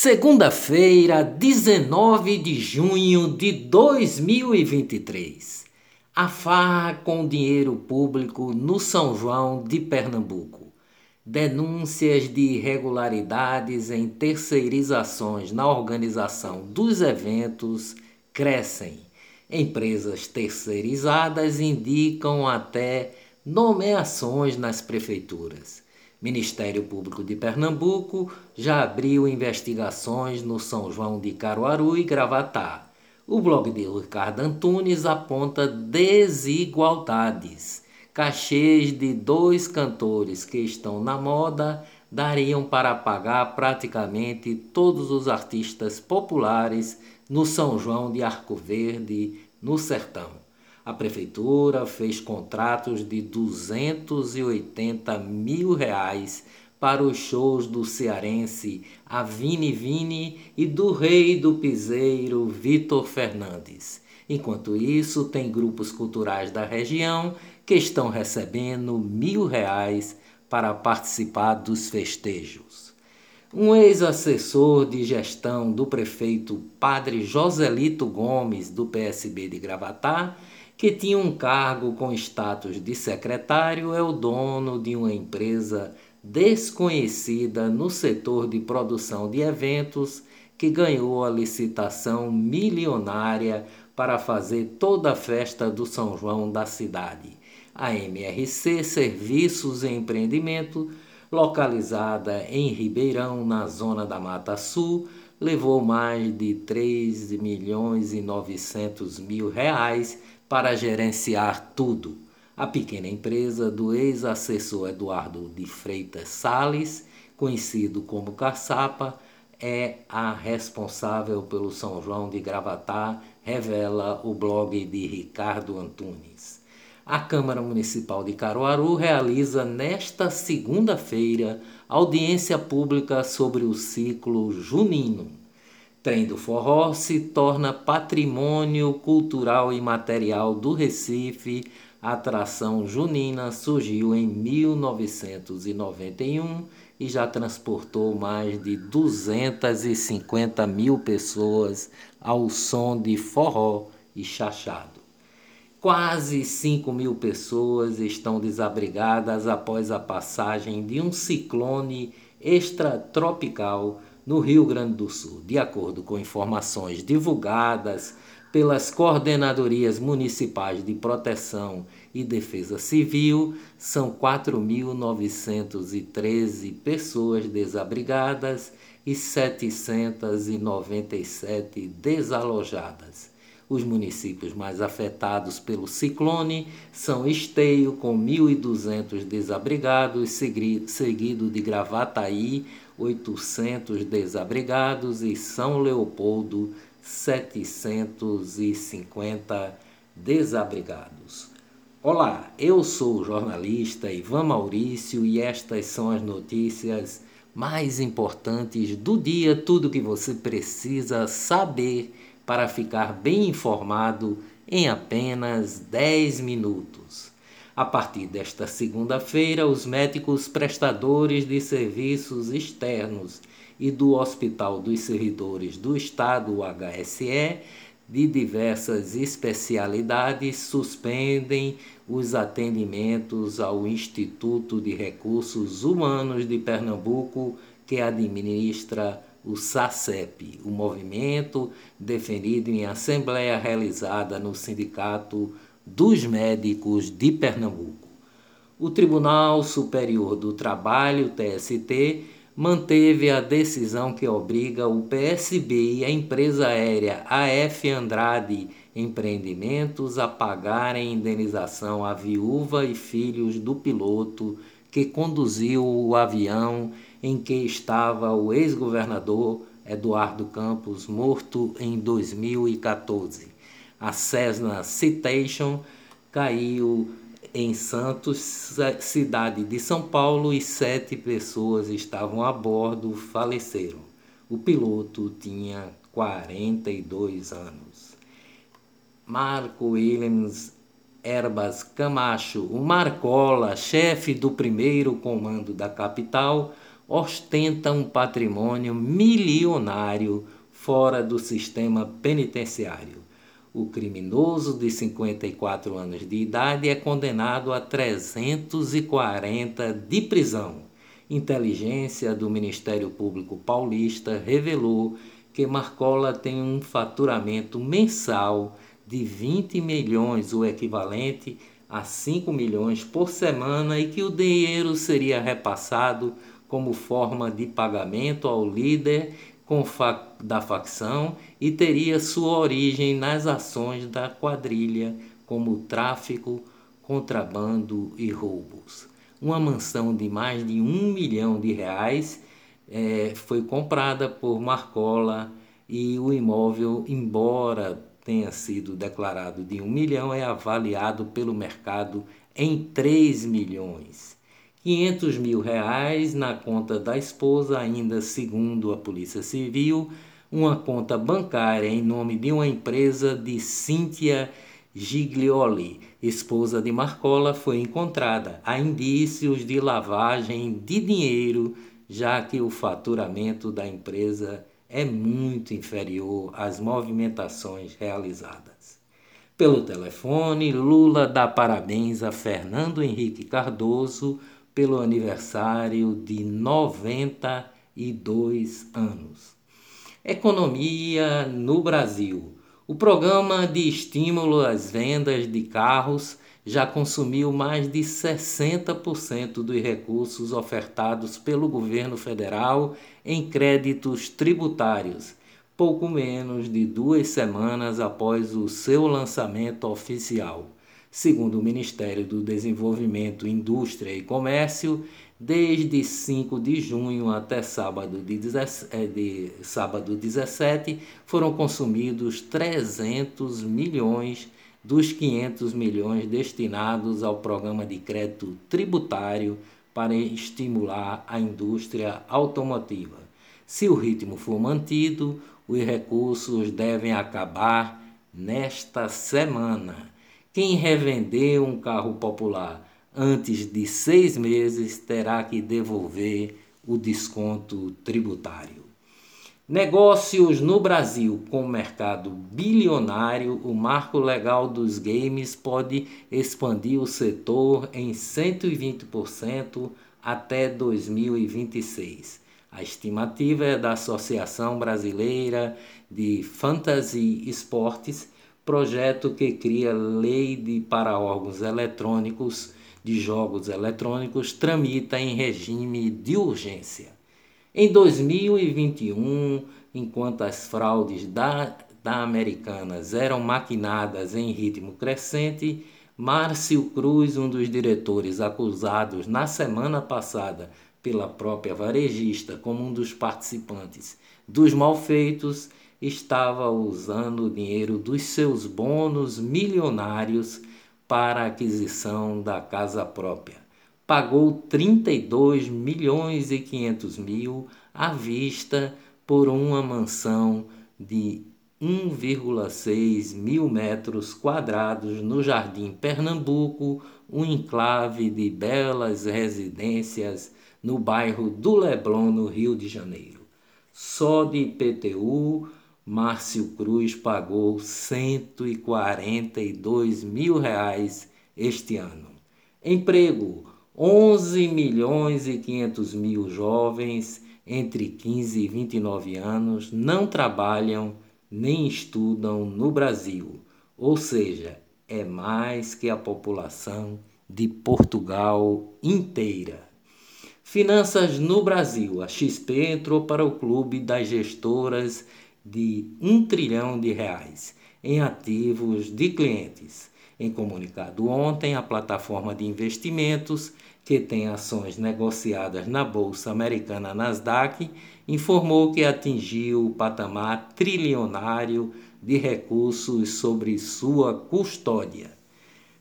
Segunda-feira, 19 de junho de 2023. A farra com dinheiro público no São João de Pernambuco. Denúncias de irregularidades em terceirizações na organização dos eventos crescem. Empresas terceirizadas indicam até nomeações nas prefeituras. Ministério Público de Pernambuco já abriu investigações no São João de Caruaru e Gravatá. O blog de Ricardo Antunes aponta desigualdades. Cachês de dois cantores que estão na moda dariam para pagar praticamente todos os artistas populares no São João de Arco Verde, no Sertão. A prefeitura fez contratos de 280 mil reais para os shows do cearense Avini Vini e do rei do piseiro Vitor Fernandes. Enquanto isso, tem grupos culturais da região que estão recebendo mil reais para participar dos festejos. Um ex-assessor de gestão do prefeito Padre Joselito Gomes, do PSB de Gravatar, que tinha um cargo com status de secretário, é o dono de uma empresa desconhecida no setor de produção de eventos que ganhou a licitação milionária para fazer toda a festa do São João da cidade. A MRC Serviços e Empreendimento, localizada em Ribeirão, na zona da Mata Sul, levou mais de 3 milhões e 900 mil reais para gerenciar tudo. A pequena empresa do ex-assessor Eduardo de Freitas Sales, conhecido como Caçapa, é a responsável pelo São João de Gravatá, revela o blog de Ricardo Antunes. A Câmara Municipal de Caruaru realiza nesta segunda-feira audiência pública sobre o ciclo junino. Trem do Forró se torna patrimônio cultural e material do Recife. A atração junina surgiu em 1991 e já transportou mais de 250 mil pessoas ao som de forró e chachado. Quase 5 mil pessoas estão desabrigadas após a passagem de um ciclone extratropical no Rio Grande do Sul. De acordo com informações divulgadas pelas coordenadorias municipais de proteção e defesa civil, são 4.913 pessoas desabrigadas e 797 desalojadas. Os municípios mais afetados pelo ciclone são Esteio, com 1.200 desabrigados, seguido de Gravataí, 800 desabrigados, e São Leopoldo, 750 desabrigados. Olá, eu sou o jornalista Ivan Maurício e estas são as notícias mais importantes do dia, tudo que você precisa saber para ficar bem informado em apenas 10 minutos. A partir desta segunda-feira, os médicos prestadores de serviços externos e do Hospital dos Servidores do Estado, HSE, de diversas especialidades suspendem os atendimentos ao Instituto de Recursos Humanos de Pernambuco, que administra o SACEP, o movimento definido em assembleia realizada no Sindicato dos Médicos de Pernambuco. O Tribunal Superior do Trabalho, TST, manteve a decisão que obriga o PSB e a empresa aérea AF Andrade Empreendimentos a pagarem indenização à viúva e filhos do piloto que conduziu o avião em que estava o ex-governador Eduardo Campos, morto em 2014. A Cessna Citation caiu em Santos, cidade de São Paulo, e sete pessoas estavam a bordo, faleceram. O piloto tinha 42 anos. Marco Williams Erbas Camacho, o Marcola, chefe do primeiro comando da capital, ostenta um patrimônio milionário fora do sistema penitenciário. O criminoso de 54 anos de idade é condenado a 340 de prisão. Inteligência do Ministério Público Paulista revelou que Marcola tem um faturamento mensal de 20 milhões, o equivalente a 5 milhões por semana, e que o dinheiro seria repassado como forma de pagamento ao líder da facção e teria sua origem nas ações da quadrilha, como tráfico, contrabando e roubos. Uma mansão de mais de um milhão de reais é, foi comprada por Marcola e o imóvel, embora tenha sido declarado de um milhão, é avaliado pelo mercado em 3 milhões. 500 mil reais na conta da esposa, ainda segundo a Polícia Civil, uma conta bancária em nome de uma empresa de Cíntia Giglioli, esposa de Marcola, foi encontrada. Há indícios de lavagem de dinheiro, já que o faturamento da empresa é muito inferior às movimentações realizadas. Pelo telefone, Lula dá parabéns a Fernando Henrique Cardoso pelo aniversário de 92 anos. Economia no Brasil. O programa de estímulo às vendas de carros já consumiu mais de 60% dos recursos ofertados pelo governo federal em créditos tributários, pouco menos de duas semanas após o seu lançamento oficial. Segundo o Ministério do Desenvolvimento, Indústria e Comércio, desde 5 de junho até sábado, de, é, de, sábado 17, foram consumidos 300 milhões dos 500 milhões destinados ao programa de crédito tributário para estimular a indústria automotiva. Se o ritmo for mantido, os recursos devem acabar nesta semana. Quem revender um carro popular antes de seis meses terá que devolver o desconto tributário. Negócios no Brasil com mercado bilionário, o marco legal dos games pode expandir o setor em 120% até 2026. A estimativa é da Associação Brasileira de Fantasy Esportes projeto que cria lei de, para órgãos eletrônicos de jogos eletrônicos tramita em regime de urgência. Em 2021, enquanto as fraudes da, da Americanas eram maquinadas em ritmo crescente, Márcio Cruz, um dos diretores acusados na semana passada pela própria varejista como um dos participantes dos malfeitos, estava usando o dinheiro dos seus bônus milionários para a aquisição da casa própria. Pagou 32 milhões e 500 mil à vista por uma mansão de 1,6 mil metros quadrados no Jardim Pernambuco, um enclave de belas residências no bairro do Leblon, no Rio de Janeiro. Só de IPTU Márcio Cruz pagou 142 mil reais este ano. Emprego: 11 milhões e 500 mil jovens entre 15 e 29 anos não trabalham nem estudam no Brasil, ou seja, é mais que a população de Portugal inteira. Finanças no Brasil. A XP entrou para o clube das gestoras de um trilhão de reais em ativos de clientes. Em comunicado ontem, a plataforma de investimentos, que tem ações negociadas na Bolsa Americana Nasdaq, informou que atingiu o patamar trilionário de recursos sobre sua custódia.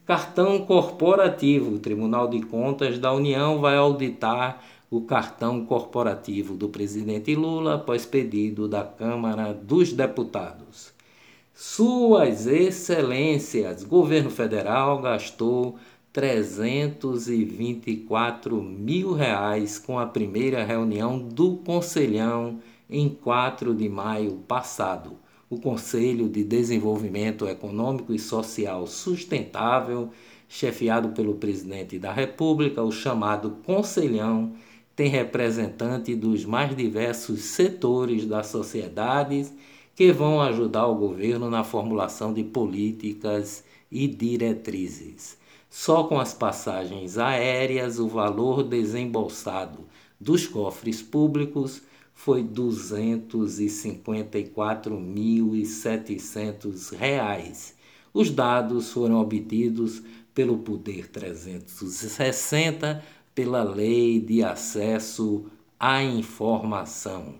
Cartão corporativo. O Tribunal de Contas da União vai auditar o cartão corporativo do presidente Lula após pedido da Câmara dos Deputados. Suas Excelências, governo federal gastou 324 mil reais com a primeira reunião do Conselhão em 4 de maio passado. O Conselho de Desenvolvimento Econômico e Social Sustentável, chefiado pelo presidente da República, o chamado Conselhão, tem representante dos mais diversos setores da sociedade que vão ajudar o governo na formulação de políticas e diretrizes. Só com as passagens aéreas, o valor desembolsado dos cofres públicos foi R$ 254.700. Os dados foram obtidos pelo Poder 360 pela Lei de Acesso à Informação.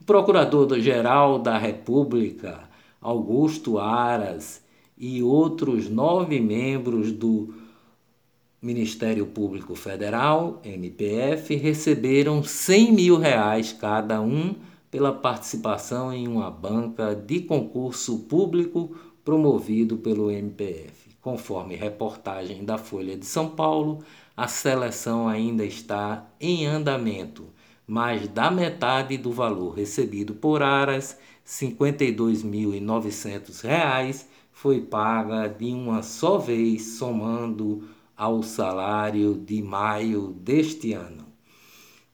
O Procurador-Geral da República, Augusto Aras, e outros nove membros do Ministério Público Federal, MPF, receberam 100 mil reais cada um pela participação em uma banca de concurso público promovido pelo MPF. Conforme reportagem da Folha de São Paulo, a seleção ainda está em andamento, mas da metade do valor recebido por Aras, R$ 52.900, foi paga de uma só vez, somando ao salário de maio deste ano.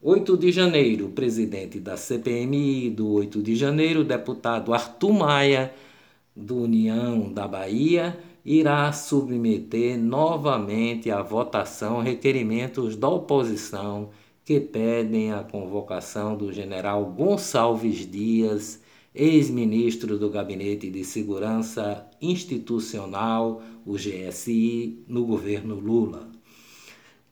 8 de janeiro, presidente da CPMI do 8 de janeiro, deputado Arthur Maia, do União da Bahia, irá submeter novamente à votação requerimentos da oposição que pedem a convocação do general Gonçalves Dias, ex-ministro do Gabinete de Segurança Institucional, o GSI, no governo Lula.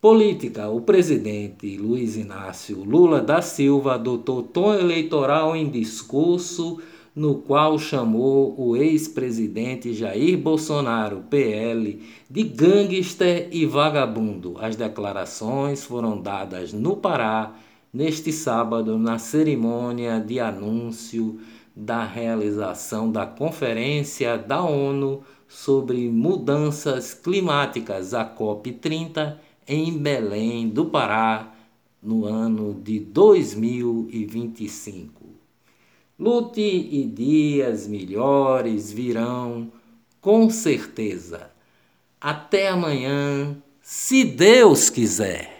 Política: o presidente Luiz Inácio Lula da Silva adotou tom eleitoral em discurso no qual chamou o ex-presidente Jair Bolsonaro, PL, de gangster e vagabundo. As declarações foram dadas no Pará neste sábado na cerimônia de anúncio da realização da Conferência da ONU sobre Mudanças Climáticas, a COP30, em Belém do Pará, no ano de 2025. Lute e dias melhores virão, com certeza. Até amanhã, se Deus quiser.